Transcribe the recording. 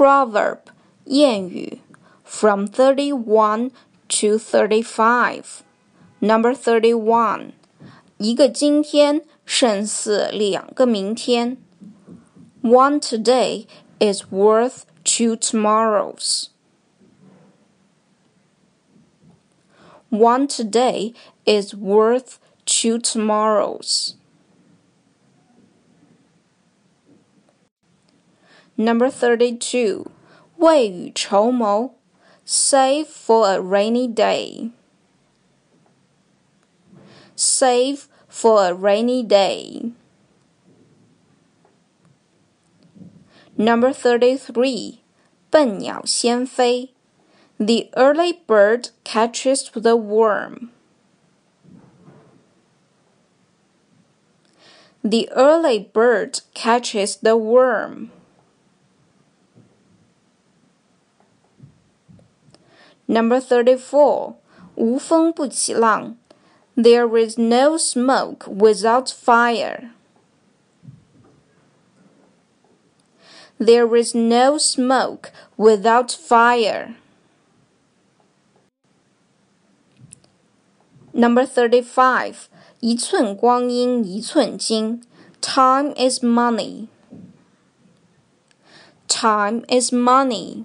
proverb 谚语 from 31 to 35. Number 31. 一个今天胜似两个明天。One today is worth two tomorrows. One today is worth two tomorrows. Number 32. 未雨绸缪 Save for a rainy day. Save for a rainy day. Number 33. 笨鸟先飞 The early bird catches the worm. The early bird catches the worm. Number 34. 无风不起浪 There is no smoke without fire. There is no smoke without fire. Number 35. 一寸光阴一寸金 Time is money. Time is money.